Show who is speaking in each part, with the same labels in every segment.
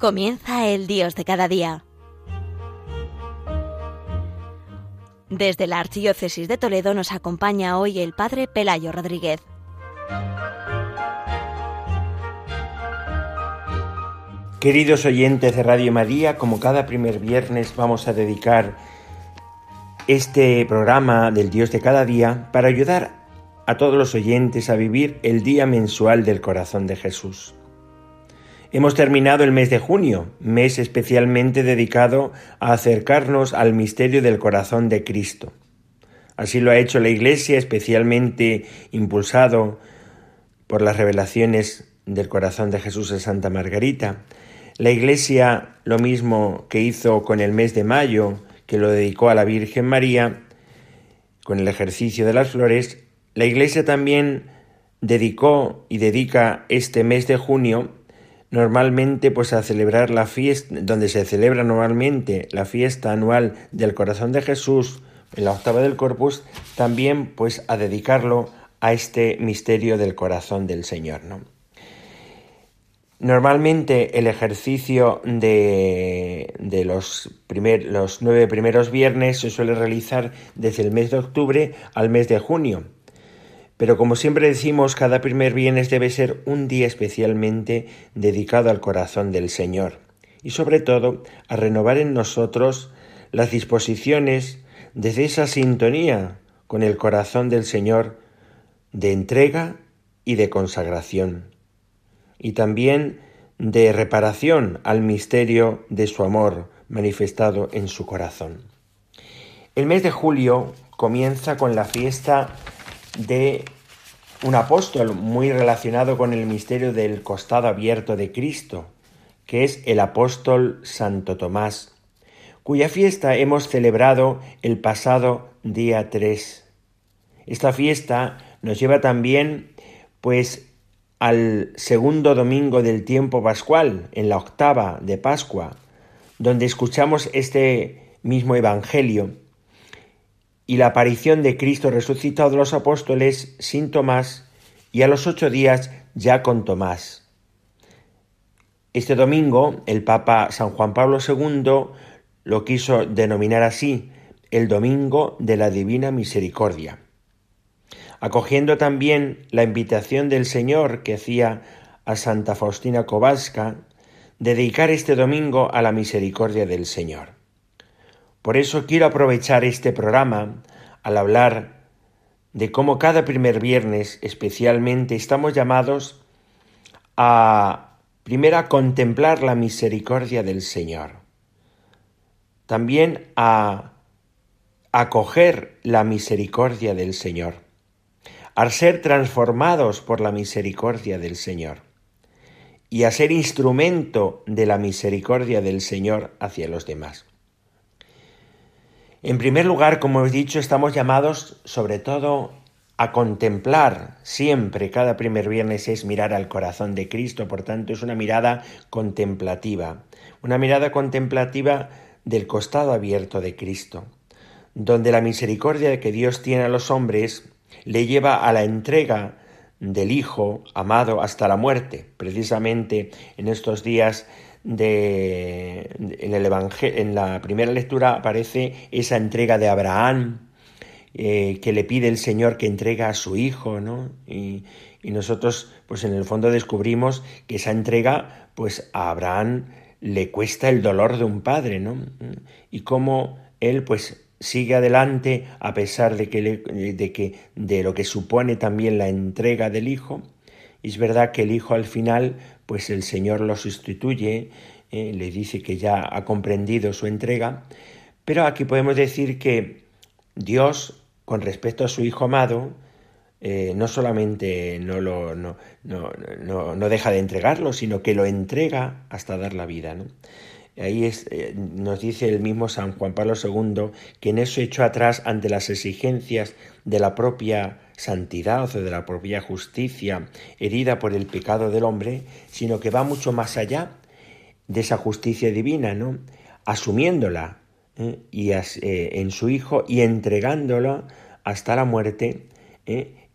Speaker 1: Comienza el Dios de cada día. Desde la Archidiócesis de Toledo nos acompaña hoy el Padre Pelayo Rodríguez.
Speaker 2: Queridos oyentes de Radio María, como cada primer viernes vamos a dedicar este programa del Dios de cada día para ayudar a todos los oyentes a vivir el día mensual del corazón de Jesús. Hemos terminado el mes de junio, mes especialmente dedicado a acercarnos al misterio del corazón de Cristo. Así lo ha hecho la Iglesia, especialmente impulsado por las revelaciones del corazón de Jesús de Santa Margarita, la Iglesia, lo mismo que hizo con el mes de mayo, que lo dedicó a la Virgen María, con el ejercicio de las flores, la Iglesia también dedicó y dedica este mes de junio normalmente pues a celebrar la fiesta, donde se celebra normalmente la fiesta anual del corazón de Jesús en la octava del Corpus, también pues a dedicarlo a este misterio del corazón del Señor, ¿no? Normalmente el ejercicio de, los, los nueve primeros viernes se suele realizar desde el mes de octubre al mes de junio. Pero como siempre decimos, cada primer viernes debe ser un día especialmente dedicado al corazón del Señor y sobre todo a renovar en nosotros las disposiciones desde esa sintonía con el corazón del Señor de entrega y de consagración y también de reparación al misterio de su amor manifestado en su corazón. El mes de julio comienza con la fiesta de un apóstol muy relacionado con el misterio del costado abierto de Cristo, que es el apóstol Santo Tomás, cuya fiesta hemos celebrado el pasado día 3. Esta fiesta nos lleva también pues al segundo domingo del tiempo pascual, en la octava de Pascua, donde escuchamos este mismo Evangelio y la aparición de Cristo resucitado de los apóstoles sin Tomás y a los ocho días ya con Tomás. Este domingo el Papa San Juan Pablo II lo quiso denominar así, el Domingo de la Divina Misericordia acogiendo también la invitación del Señor que hacía a Santa Faustina Kowalska, dedicar este domingo a la misericordia del Señor. Por eso quiero aprovechar este programa al hablar de cómo cada primer viernes especialmente estamos llamados a primero a contemplar la misericordia del Señor, también a acoger la misericordia del Señor. A ser transformados por la misericordia del Señor. Y a ser instrumento de la misericordia del Señor hacia los demás. En primer lugar, como he dicho, estamos llamados sobre todo a contemplar siempre, cada primer viernes es mirar al corazón de Cristo, por tanto es una mirada contemplativa, una mirada contemplativa del costado abierto de Cristo, donde la misericordia que Dios tiene a los hombres le lleva a la entrega del Hijo amado hasta la muerte. Precisamente en estos días de, en, el en la primera lectura aparece esa entrega de Abraham eh, que le pide el Señor que entrega a su Hijo, ¿no? Y, y nosotros, pues en el fondo descubrimos que esa entrega, pues a Abraham le cuesta el dolor de un padre, ¿no? Y cómo él, pues sigue adelante a pesar de que, de que de lo que supone también la entrega del hijo. Y es verdad que el hijo al final, pues el Señor lo sustituye, eh, le dice que ya ha comprendido su entrega, pero aquí podemos decir que Dios, con respecto a su hijo amado, eh, no solamente no, lo, no, no, no, deja de entregarlo, sino que lo entrega hasta dar la vida. Ahí eh, nos dice el mismo San Juan Pablo II que en eso echó atrás ante las exigencias de la propia santidad o de la propia justicia herida por el pecado del hombre, sino que va mucho más allá de esa justicia divina, ¿no? asumiéndola ¿eh? y eh, en su Hijo y entregándolo hasta la muerte,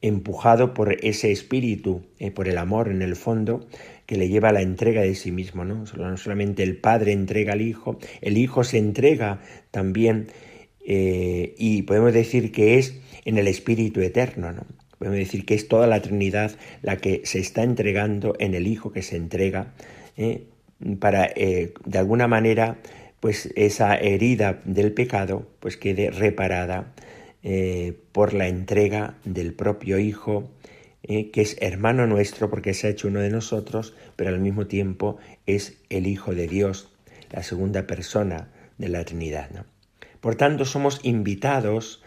Speaker 2: empujado por ese espíritu, por el amor en el fondo, que le lleva a la entrega de sí mismo, ¿no? No solamente el Padre entrega al Hijo, el Hijo se entrega también eh, y podemos decir que es en el Espíritu Eterno, ¿no? Podemos decir que es toda la Trinidad la que se está entregando en el Hijo que se entrega ¿eh? para, eh, de alguna manera, pues esa herida del pecado pues quede reparada por la entrega del propio Hijo, que es hermano nuestro porque se ha hecho uno de nosotros, pero al mismo tiempo es el Hijo de Dios, la segunda persona de la Trinidad. Por tanto, somos invitados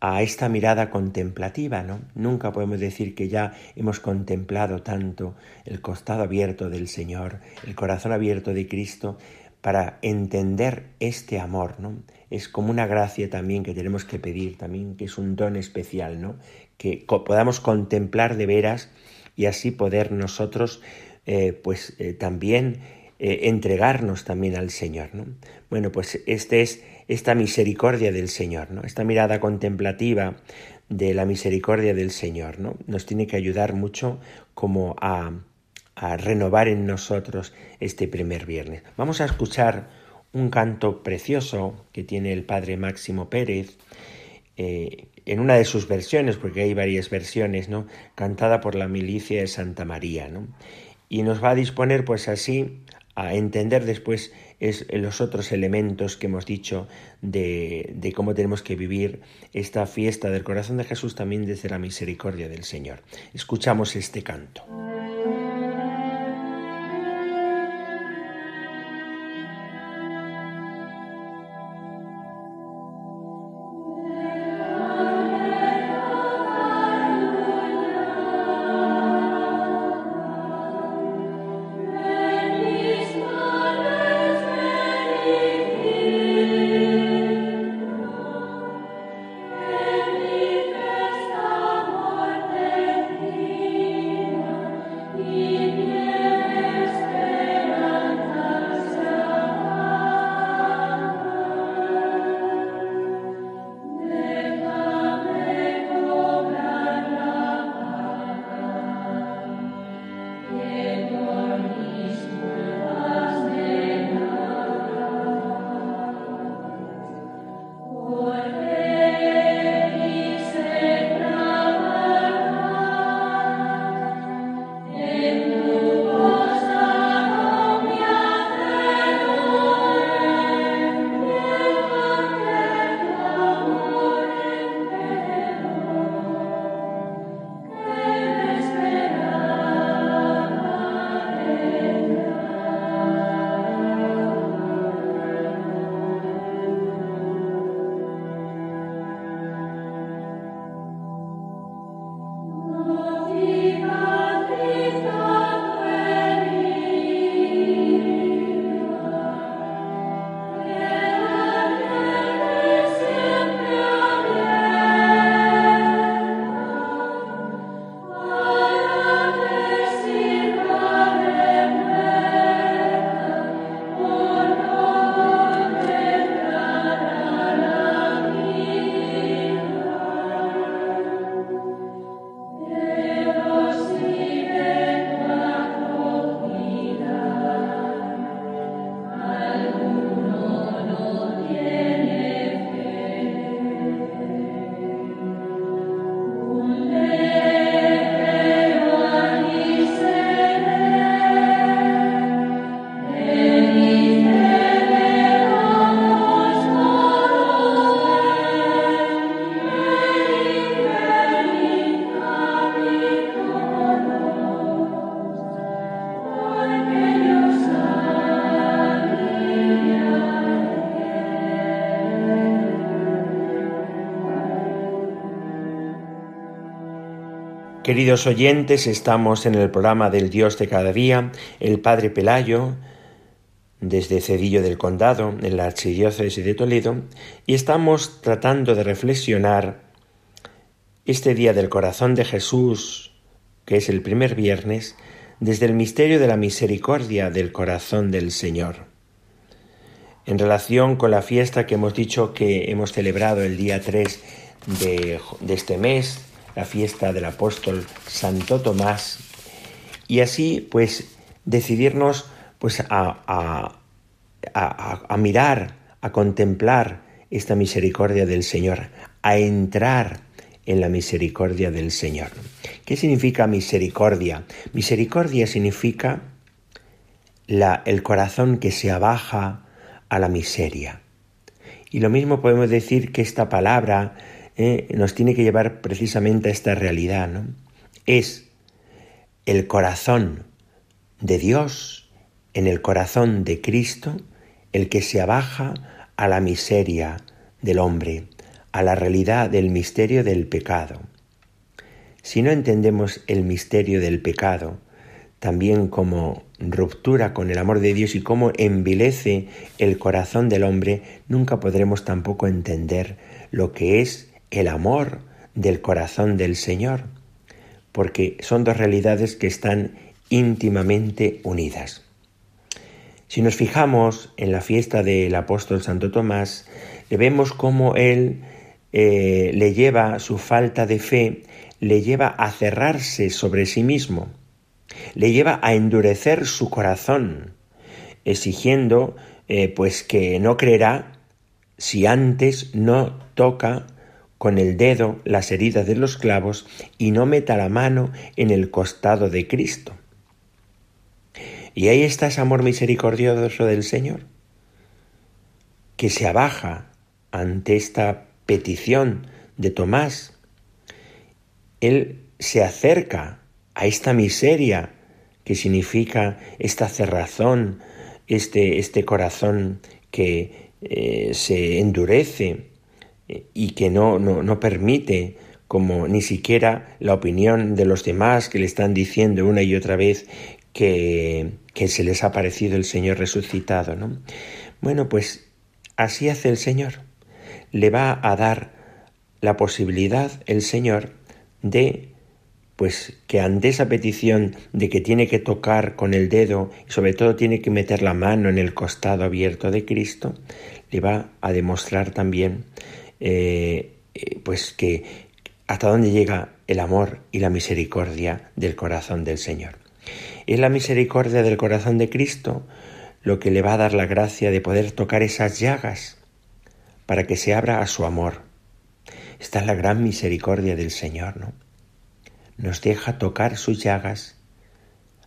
Speaker 2: a esta mirada contemplativa, ¿no? Nunca podemos decir que ya hemos contemplado tanto el costado abierto del Señor, el corazón abierto de Cristo, para entender este amor, ¿no? Es como una gracia también que tenemos que pedir también, que es un don especial, ¿no? Que podamos contemplar de veras y así poder nosotros, eh, pues eh, también eh, entregarnos también al Señor, ¿no? Bueno, pues este es esta misericordia del Señor, ¿no? Esta mirada contemplativa de la misericordia del Señor, ¿no? Nos tiene que ayudar mucho como a, renovar en nosotros este primer viernes. Vamos a escuchar un canto precioso que tiene el padre Máximo Pérez eh, en una de sus versiones, porque hay varias versiones, ¿no? Cantada por la milicia de Santa María, ¿no? Y nos va a disponer, pues así, a entender después es los otros elementos que hemos dicho de, de, cómo tenemos que vivir esta fiesta del corazón de Jesús también desde la misericordia del Señor. Escuchamos este canto. Queridos oyentes, estamos en el programa del Dios de cada día, el Padre Pelayo, desde Cedillo del Condado, en la Archidiócesis de Toledo, y estamos tratando de reflexionar este día del corazón de Jesús, que es el primer viernes, desde el misterio de la misericordia del corazón del Señor. En relación con la fiesta que hemos dicho que hemos celebrado el día 3 de, de este mes, la fiesta del apóstol Santo Tomás. Y así, pues, decidirnos pues a, a, mirar, a contemplar esta misericordia del Señor, a entrar en la misericordia del Señor. ¿Qué significa misericordia? Misericordia significa la, el corazón que se abaja a la miseria. Y lo mismo podemos decir que esta palabra eh, nos tiene que llevar precisamente a esta realidad. ¿no? Es el corazón de Dios, en el corazón de Cristo, el que se abaja a la miseria del hombre, a la realidad del misterio del pecado. Si no entendemos el misterio del pecado, también como ruptura con el amor de Dios y cómo envilece el corazón del hombre, nunca podremos tampoco entender lo que es el amor del corazón del Señor, porque son dos realidades que están íntimamente unidas. Si nos fijamos en la fiesta del apóstol Santo Tomás, le vemos cómo él eh, le lleva su falta de fe, le lleva a cerrarse sobre sí mismo, le lleva a endurecer su corazón, exigiendo eh, pues que no creerá si antes no toca con el dedo las heridas de los clavos y no meta la mano en el costado de Cristo. Y ahí está ese amor misericordioso del Señor, que se abaja ante esta petición de Tomás. Él se acerca a esta miseria que significa esta cerrazón, este, este corazón que eh, se endurece y que no, no, no permite como ni siquiera la opinión de los demás que le están diciendo una y otra vez que, que se les ha parecido el Señor resucitado, ¿no? Bueno, pues así hace el Señor. Le va a dar la posibilidad el Señor de pues que ante esa petición de que tiene que tocar con el dedo y sobre todo tiene que meter la mano en el costado abierto de Cristo, le va a demostrar también eh, eh, pues que hasta dónde llega el amor y la misericordia del corazón del Señor. Es la misericordia del corazón de Cristo lo que le va a dar la gracia de poder tocar esas llagas para que se abra a su amor. Esta es la gran misericordia del Señor, ¿no? Nos deja tocar sus llagas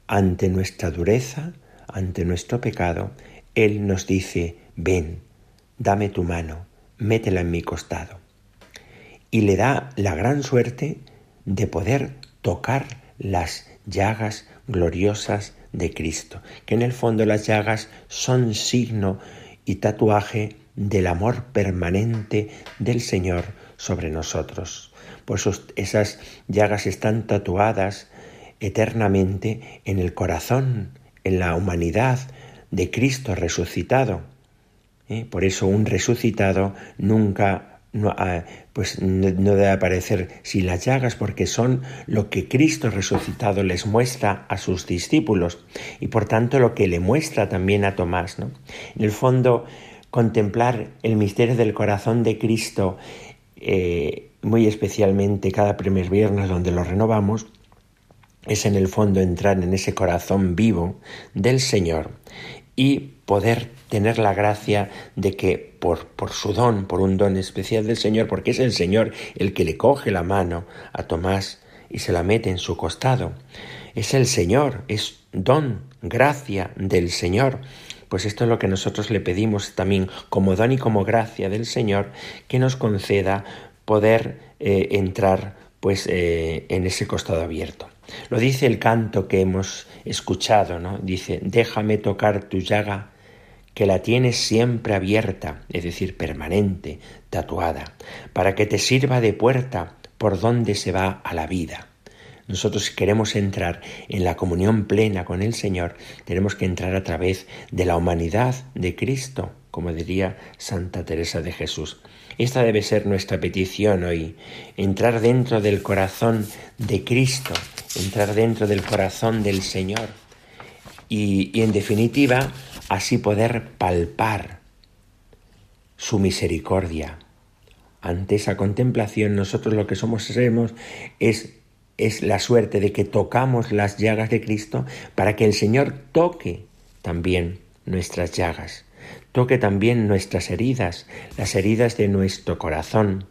Speaker 2: ante nuestra dureza, ante nuestro pecado. Él nos dice, ven, dame tu mano, métela en mi costado. Y le da la gran suerte de poder tocar las llagas gloriosas de Cristo, que en el fondo las llagas son signo y tatuaje del amor permanente del Señor sobre nosotros. Por eso esas llagas están tatuadas eternamente en el corazón, en la humanidad de Cristo resucitado. ¿Eh? Por eso un resucitado nunca no, ah, pues no, debe aparecer sin las llagas porque son lo que Cristo resucitado les muestra a sus discípulos y por tanto lo que le muestra también a Tomás. ¿no? En el fondo, contemplar el misterio del corazón de Cristo, eh, muy especialmente cada primer viernes donde lo renovamos, es en el fondo entrar en ese corazón vivo del Señor y poder tener la gracia de que por, por su don, por un don especial del Señor, porque es el Señor el que le coge la mano a Tomás y se la mete en su costado. Es el Señor, es don, gracia del Señor. Pues esto es lo que nosotros le pedimos también como don y como gracia del Señor, que nos conceda poder eh, entrar pues eh, en ese costado abierto. Lo dice el canto que hemos escuchado, ¿no? Dice, déjame tocar tu llaga que la tienes siempre abierta, es decir, permanente, tatuada, para que te sirva de puerta por donde se va a la vida. Nosotros si queremos entrar en la comunión plena con el Señor, tenemos que entrar a través de la humanidad de Cristo, como diría Santa Teresa de Jesús. Esta debe ser nuestra petición hoy, entrar dentro del corazón de Cristo, entrar dentro del corazón del Señor y, y en definitiva así poder palpar su misericordia. Ante esa contemplación nosotros lo que somos es es la suerte de que tocamos las llagas de Cristo para que el Señor toque también nuestras llagas, toque también nuestras heridas, las heridas de nuestro corazón,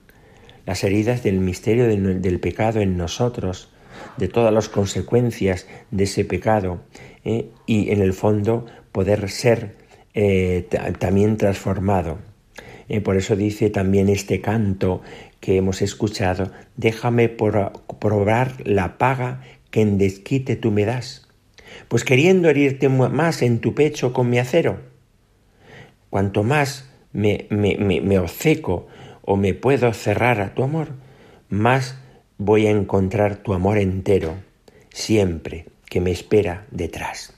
Speaker 2: las heridas del misterio del pecado en nosotros, de todas las consecuencias de ese pecado ¿eh? y en el fondo poder ser eh, también transformado. Eh, por eso dice también este canto que hemos escuchado, déjame probar la paga que en desquite tú me das, pues queriendo herirte más en tu pecho con mi acero, cuanto más me, me, me, obceco o me puedo cerrar a tu amor, más voy a encontrar tu amor entero, siempre que me espera detrás.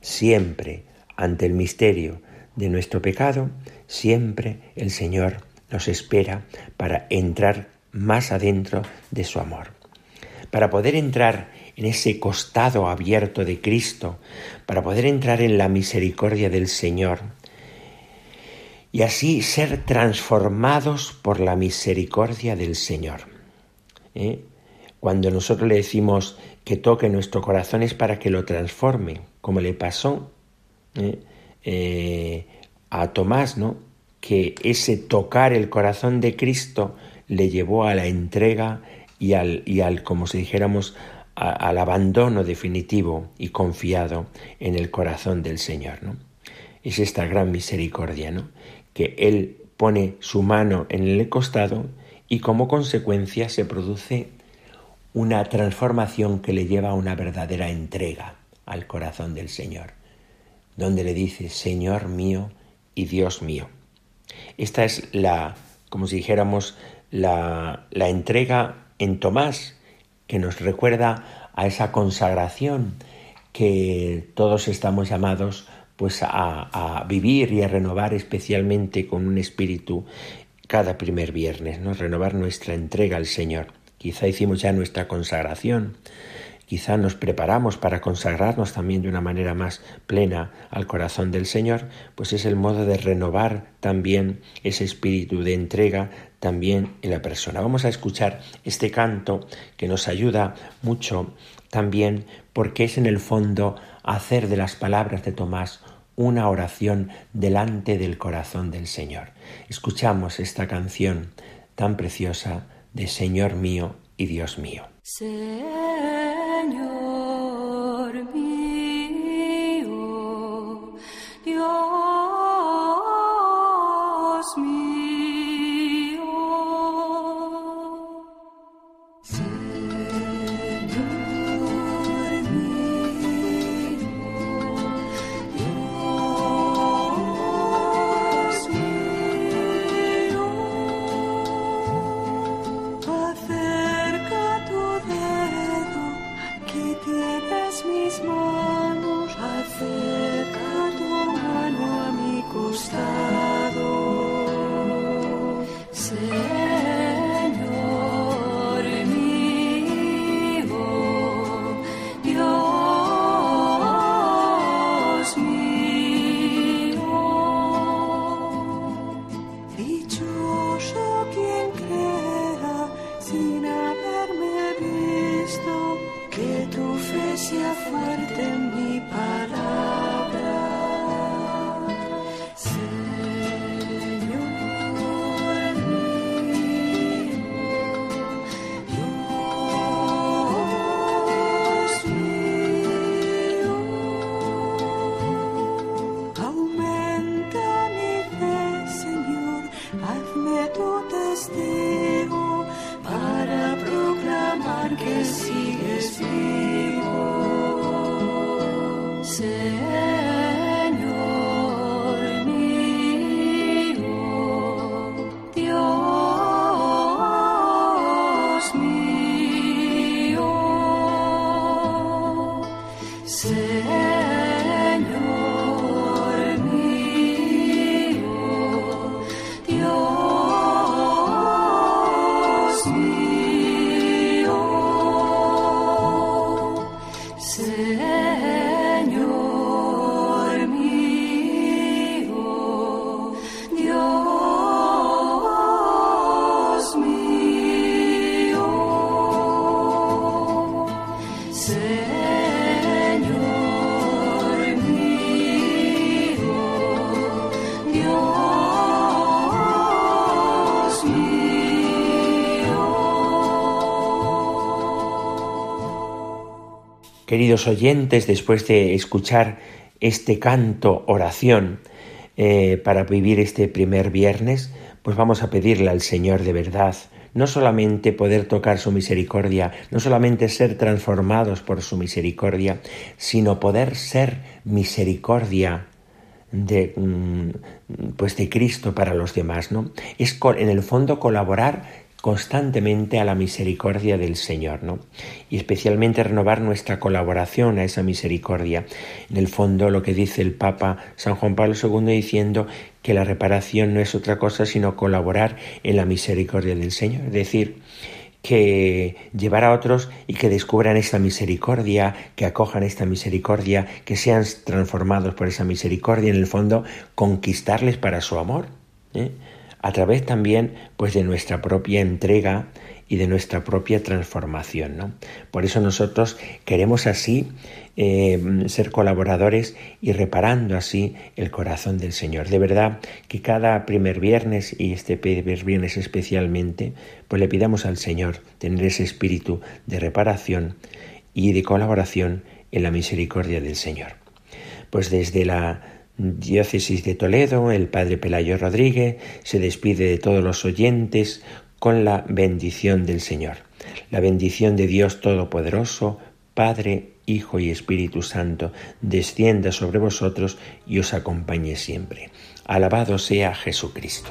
Speaker 2: Siempre ante el misterio de nuestro pecado, siempre el Señor nos espera para entrar más adentro de su amor. Para poder entrar en ese costado abierto de Cristo, para poder entrar en la misericordia del Señor y así ser transformados por la misericordia del Señor. ¿Eh? Cuando nosotros le decimos que toque nuestro corazón es para que lo transforme, como le pasó ¿eh? Eh, a Tomás, ¿no? Que ese tocar el corazón de Cristo le llevó a la entrega y al, y al como si dijéramos, al abandono definitivo y confiado en el corazón del Señor, ¿no? Es esta gran misericordia, ¿no? Que Él pone su mano en el costado y como consecuencia se produce una transformación que le lleva a una verdadera entrega al corazón del Señor donde le dice, Señor mío y Dios mío. Esta es la, como si dijéramos, la, la entrega en Tomás, que nos recuerda a esa consagración que todos estamos llamados pues a, vivir y a renovar especialmente con un espíritu cada primer viernes, ¿no? Renovar nuestra entrega al Señor. Quizá hicimos ya nuestra consagración, quizá nos preparamos para consagrarnos también de una manera más plena al corazón del Señor, pues es el modo de renovar también ese espíritu de entrega también en la persona. Vamos a escuchar este canto que nos ayuda mucho también porque es en el fondo hacer de las palabras de Tomás una oración delante del corazón del Señor. Escuchamos esta canción tan preciosa de Señor mío y Dios mío.
Speaker 3: Señor mío, Dios Hazme tu testigo para proclamar que sigues vivo.
Speaker 2: Queridos oyentes, después de escuchar este canto, oración, eh, para vivir este primer viernes, pues vamos a pedirle al Señor de verdad, no solamente poder tocar su misericordia, no solamente ser transformados por su misericordia, sino poder ser misericordia de, mm, pues de Cristo para los demás, ¿no? Es en el fondo colaborar constantemente a la misericordia del Señor, ¿no? Y especialmente renovar nuestra colaboración a esa misericordia. En el fondo, lo que dice el Papa San Juan Pablo II diciendo que la reparación no es otra cosa sino colaborar en la misericordia del Señor, es decir, que llevar a otros y que descubran esta misericordia, que acojan esta misericordia, que sean transformados por esa misericordia, en el fondo conquistarles para su amor. ¿eh? A través también pues de nuestra propia entrega y de nuestra propia transformación. ¿no? Por eso nosotros queremos así eh, ser colaboradores y reparando así el corazón del Señor. De verdad que cada primer viernes y este primer viernes especialmente, pues le pidamos al Señor tener ese espíritu de reparación y de colaboración en la misericordia del Señor. Pues desde la Diócesis de Toledo, el Padre Pelayo Rodríguez se despide de todos los oyentes con la bendición del Señor. La bendición de Dios Todopoderoso, Padre, Hijo y Espíritu Santo, descienda sobre vosotros y os acompañe siempre. Alabado sea Jesucristo.